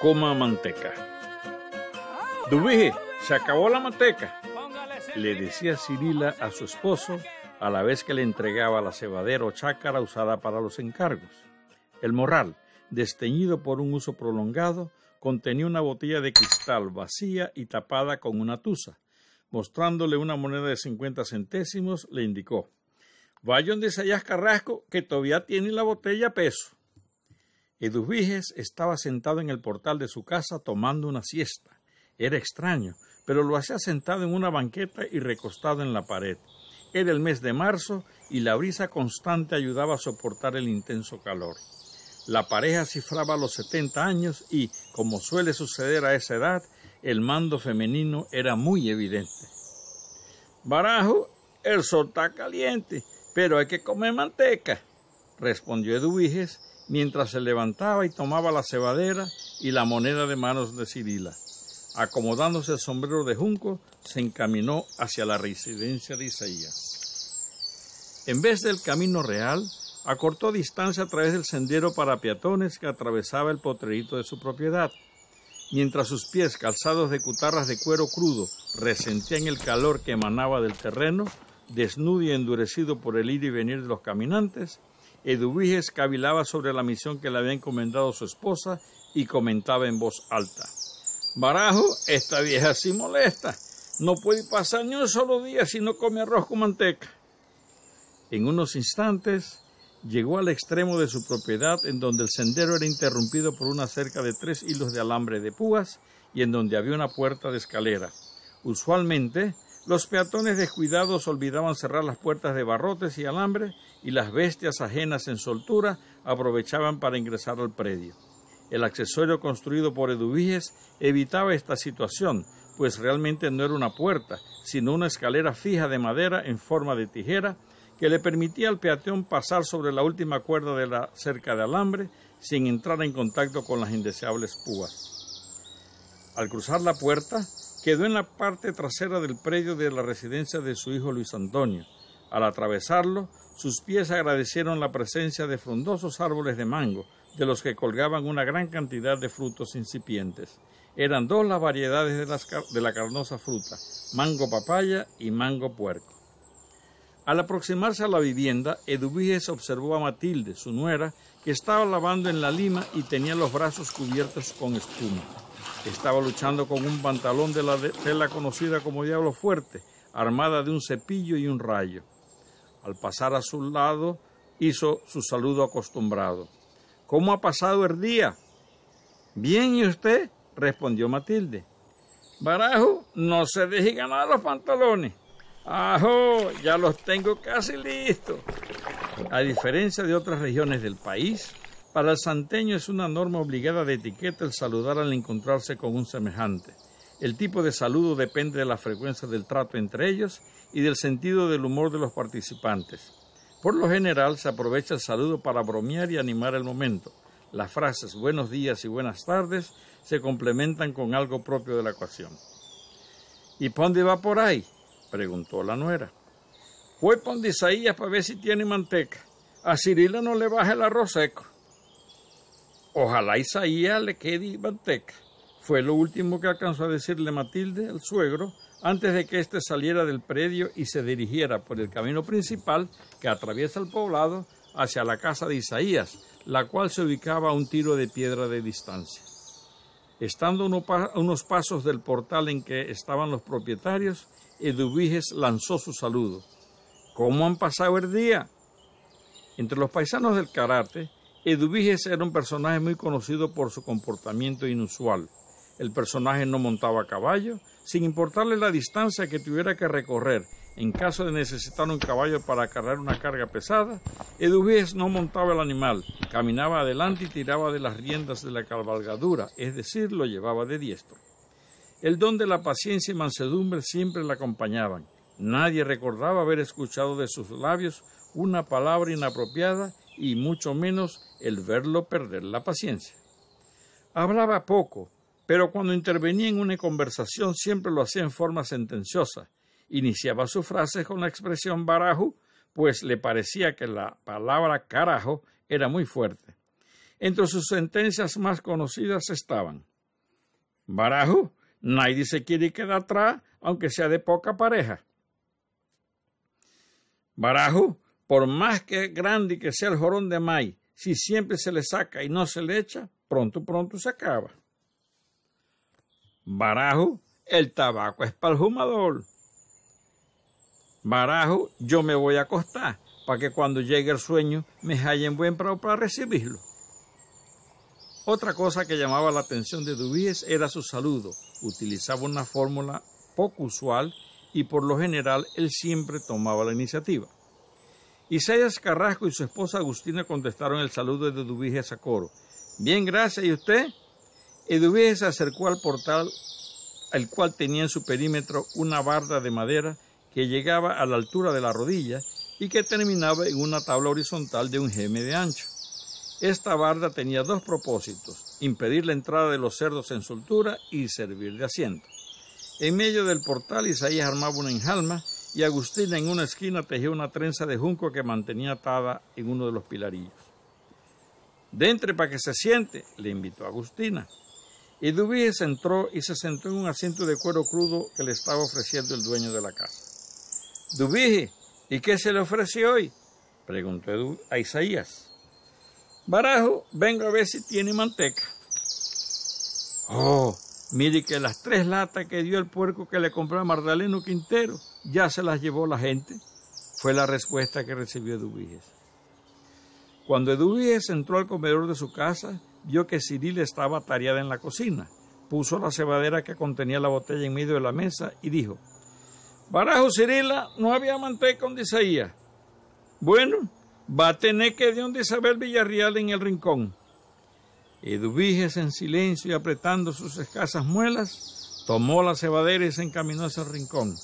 coma manteca. Dubije, se acabó la manteca, le decía Cirila a su esposo a la vez que le entregaba la cebadera o chácara usada para los encargos. El morral, desteñido por un uso prolongado, contenía una botella de cristal vacía y tapada con una tusa. Mostrándole una moneda de cincuenta centésimos, le indicó Vaya donde Sayas Carrasco, que todavía tiene la botella a peso. Eduviges estaba sentado en el portal de su casa tomando una siesta. Era extraño, pero lo hacía sentado en una banqueta y recostado en la pared. Era el mes de marzo y la brisa constante ayudaba a soportar el intenso calor. La pareja cifraba los setenta años y, como suele suceder a esa edad, el mando femenino era muy evidente. Barajo, el sol está caliente, pero hay que comer manteca, respondió Eduviges mientras se levantaba y tomaba la cebadera y la moneda de manos de Cirila. Acomodándose el sombrero de junco, se encaminó hacia la residencia de Isaías. En vez del camino real, acortó distancia a través del sendero para peatones que atravesaba el potrerito de su propiedad. Mientras sus pies, calzados de cutarras de cuero crudo, resentían el calor que emanaba del terreno, desnudo y endurecido por el ir y venir de los caminantes, Eduviges cavilaba sobre la misión que le había encomendado su esposa y comentaba en voz alta. Barajo, esta vieja sí molesta. No puede pasar ni un solo día si no come arroz con manteca. En unos instantes llegó al extremo de su propiedad en donde el sendero era interrumpido por una cerca de tres hilos de alambre de púas y en donde había una puerta de escalera. Usualmente los peatones descuidados olvidaban cerrar las puertas de barrotes y alambre y las bestias ajenas en soltura aprovechaban para ingresar al predio. El accesorio construido por Eduviges evitaba esta situación, pues realmente no era una puerta, sino una escalera fija de madera en forma de tijera que le permitía al peatón pasar sobre la última cuerda de la cerca de alambre sin entrar en contacto con las indeseables púas. Al cruzar la puerta, quedó en la parte trasera del predio de la residencia de su hijo Luis Antonio. Al atravesarlo, sus pies agradecieron la presencia de frondosos árboles de mango, de los que colgaban una gran cantidad de frutos incipientes. Eran dos las variedades de, la carnosa fruta, mango papaya y mango puerco. Al aproximarse a la vivienda, Eduviges observó a Matilde, su nuera, que estaba lavando en la lima y tenía los brazos cubiertos con espuma. Estaba luchando con un pantalón de la tela conocida como diablo fuerte, armada de un cepillo y un rayo. Al pasar a su lado, hizo su saludo acostumbrado. ¿Cómo ha pasado el día? Bien, ¿y usted? respondió Matilde. Barajo, no se deje ganar los pantalones. ¡Ajo! Ya los tengo casi listos. A diferencia de otras regiones del país, para el santeño es una norma obligada de etiqueta el saludar al encontrarse con un semejante. El tipo de saludo depende de la frecuencia del trato entre ellos y del sentido del humor de los participantes. Por lo general se aprovecha el saludo para bromear y animar el momento. Las frases buenos días y buenas tardes se complementan con algo propio de la ocasión. ¿Y para dónde va por ahí? preguntó la nuera. Voy para Isaías para ver si tiene manteca. A Cirila no le baja el arroz seco. Ojalá Isaías le quede manteca. Fue lo último que alcanzó a decirle Matilde, el suegro, antes de que éste saliera del predio y se dirigiera por el camino principal que atraviesa el poblado hacia la casa de Isaías, la cual se ubicaba a un tiro de piedra de distancia. Estando unos pasos del portal en que estaban los propietarios, Eduviges lanzó su saludo. ¿Cómo han pasado el día? Entre los paisanos del karate, Eduviges era un personaje muy conocido por su comportamiento inusual. El personaje no montaba a caballo, sin importarle la distancia que tuviera que recorrer. En caso de necesitar un caballo para cargar una carga pesada, Eduviges no montaba el animal, caminaba adelante y tiraba de las riendas de la cabalgadura, es decir, lo llevaba de diestro. El don de la paciencia y mansedumbre siempre le acompañaban. Nadie recordaba haber escuchado de sus labios una palabra inapropiada y mucho menos el verlo perder la paciencia. Hablaba poco, pero cuando intervenía en una conversación siempre lo hacía en forma sentenciosa. Iniciaba su frase con la expresión barajo, pues le parecía que la palabra carajo era muy fuerte. Entre sus sentencias más conocidas estaban Barajo, nadie se quiere quedar atrás, aunque sea de poca pareja. Barajo, por más que grande que sea el jorón de maíz, si siempre se le saca y no se le echa, pronto, pronto se acaba. Barajo, el tabaco es para el fumador. Barajo, yo me voy a acostar para que cuando llegue el sueño me hallen buen prado para recibirlo. Otra cosa que llamaba la atención de Dubíes era su saludo. Utilizaba una fórmula poco usual y por lo general él siempre tomaba la iniciativa. Isaías Carrasco y su esposa Agustina contestaron el saludo de Dubíes a coro. Bien, gracias. ¿Y usted? Dubíes se acercó al portal, al cual tenía en su perímetro una barda de madera que llegaba a la altura de la rodilla y que terminaba en una tabla horizontal de un geme de ancho. Esta barda tenía dos propósitos, impedir la entrada de los cerdos en soltura y servir de asiento. En medio del portal Isaías armaba una enjalma y Agustina en una esquina tejía una trenza de junco que mantenía atada en uno de los pilarillos. Dentre para que se siente, le invitó Agustina. Y Dubíes entró y se sentó en un asiento de cuero crudo que le estaba ofreciendo el dueño de la casa. Dubíes, ¿y qué se le ofrece hoy? preguntó a Isaías. Barajo, vengo a ver si tiene manteca. Oh, mire que las tres latas que dio el puerco que le compró a Mardaleno Quintero ya se las llevó la gente. Fue la respuesta que recibió Eduviges. Cuando Eduviges entró al comedor de su casa, vio que Ciril estaba tareada en la cocina. Puso la cebadera que contenía la botella en medio de la mesa y dijo: Barajo Cirila, no había manteca donde Isaías. Bueno, va a tener que de donde Isabel Villarreal en el rincón. Eduviges en silencio y apretando sus escasas muelas, tomó la cebadera y se encaminó hacia el rincón.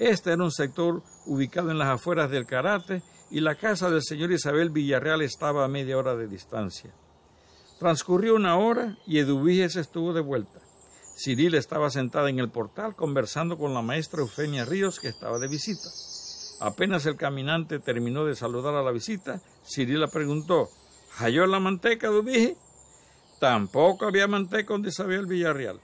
Este era un sector ubicado en las afueras del Karate y la casa del señor Isabel Villarreal estaba a media hora de distancia. Transcurrió una hora y Eduviges estuvo de vuelta. Ciril estaba sentada en el portal conversando con la maestra Eufemia Ríos que estaba de visita. Apenas el caminante terminó de saludar a la visita, Cirila preguntó, ¿Halló la manteca, Dubije? Tampoco había manteca donde sabía el Villarreal.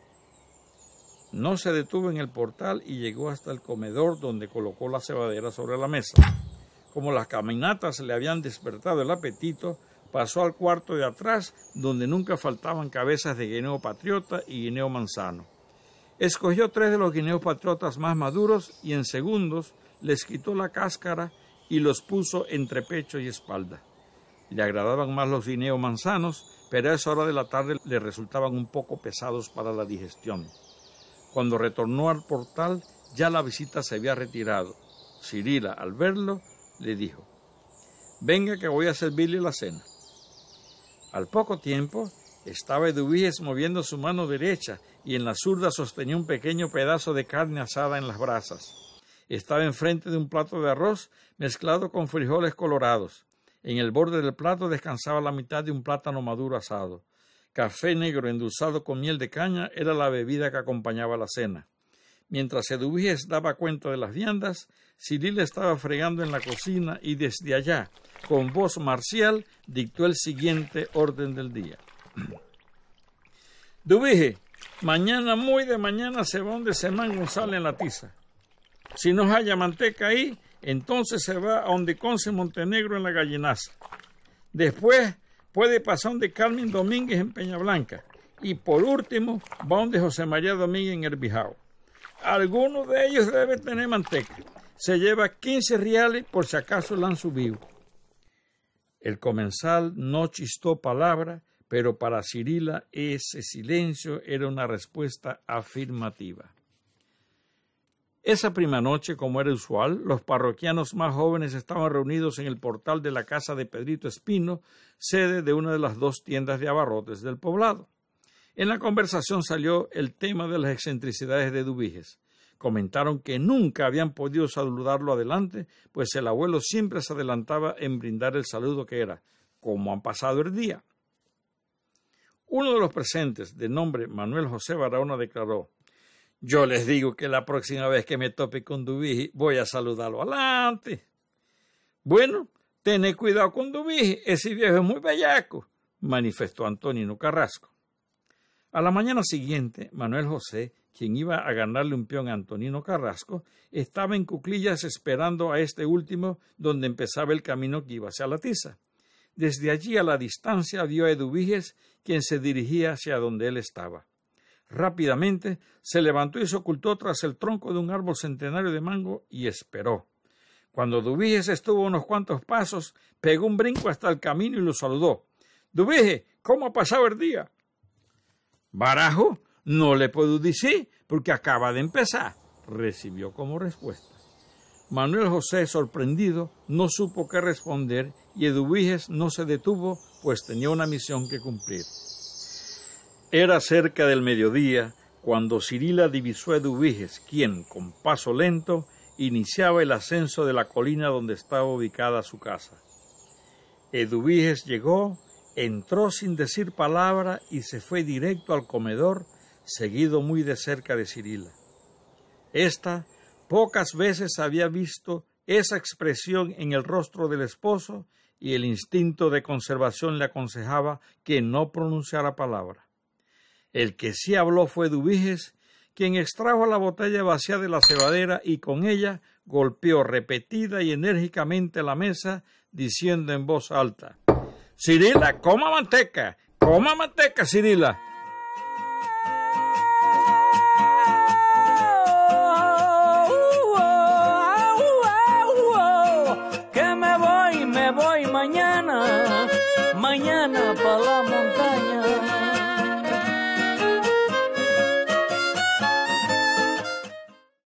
No se detuvo en el portal y llegó hasta el comedor donde colocó la cebadera sobre la mesa. Como las caminatas le habían despertado el apetito, pasó al cuarto de atrás donde nunca faltaban cabezas de guineo patriota y guineo manzano. Escogió tres de los guineos patriotas más maduros y en segundos les quitó la cáscara y los puso entre pecho y espalda. Le agradaban más los guineos manzanos, pero a esa hora de la tarde le resultaban un poco pesados para la digestión. Cuando retornó al portal, ya la visita se había retirado. Cirila, al verlo, le dijo, Venga que voy a servirle la cena. Al poco tiempo, estaba Eduvíes moviendo su mano derecha y en la zurda sostenía un pequeño pedazo de carne asada en las brasas. Estaba enfrente de un plato de arroz mezclado con frijoles colorados. En el borde del plato descansaba la mitad de un plátano maduro asado. Café negro endulzado con miel de caña era la bebida que acompañaba la cena. Mientras Eduviges daba cuenta de las viandas, Ciril estaba fregando en la cocina y desde allá, con voz marcial, dictó el siguiente orden del día. Dubije, mañana muy de mañana se va donde Semán González en la tiza. Si no haya manteca ahí, entonces se va a donde Conce Montenegro en la gallinaza. Después puede pasar donde Carmen Domínguez en Peña Blanca. Y por último, va donde José María Domínguez en Herbijao. Alguno de ellos debe tener manteca. Se lleva 15 reales por si acaso la han subido. El comensal no chistó palabra, pero para Cirila ese silencio era una respuesta afirmativa. Esa prima noche, como era usual, los parroquianos más jóvenes estaban reunidos en el portal de la casa de Pedrito Espino, sede de una de las dos tiendas de abarrotes del poblado. En la conversación salió el tema de las excentricidades de Dubiges. Comentaron que nunca habían podido saludarlo adelante, pues el abuelo siempre se adelantaba en brindar el saludo que era, como han pasado el día. Uno de los presentes, de nombre Manuel José Barahona, declaró yo les digo que la próxima vez que me tope con Dubiji voy a saludarlo adelante. Bueno, tened cuidado con Dubiji, ese viejo es muy bellaco. manifestó Antonino Carrasco. A la mañana siguiente, Manuel José, quien iba a ganarle un peón a Antonino Carrasco, estaba en cuclillas esperando a este último donde empezaba el camino que iba hacia la tiza. Desde allí a la distancia vio a Eduviges, quien se dirigía hacia donde él estaba. Rápidamente se levantó y se ocultó tras el tronco de un árbol centenario de mango y esperó. Cuando Eduviges estuvo unos cuantos pasos, pegó un brinco hasta el camino y lo saludó. Dubige, ¿cómo ha pasado el día? Barajo, no le puedo decir porque acaba de empezar, recibió como respuesta. Manuel José, sorprendido, no supo qué responder y Eduviges no se detuvo, pues tenía una misión que cumplir. Era cerca del mediodía cuando Cirila divisó a Eduviges, quien, con paso lento, iniciaba el ascenso de la colina donde estaba ubicada su casa. Eduviges llegó, entró sin decir palabra y se fue directo al comedor, seguido muy de cerca de Cirila. Esta pocas veces había visto esa expresión en el rostro del esposo y el instinto de conservación le aconsejaba que no pronunciara palabra. El que sí habló fue Dubiges, quien extrajo la botella vacía de la cebadera y con ella golpeó repetida y enérgicamente la mesa, diciendo en voz alta Cirila, coma manteca, coma manteca, Cirila.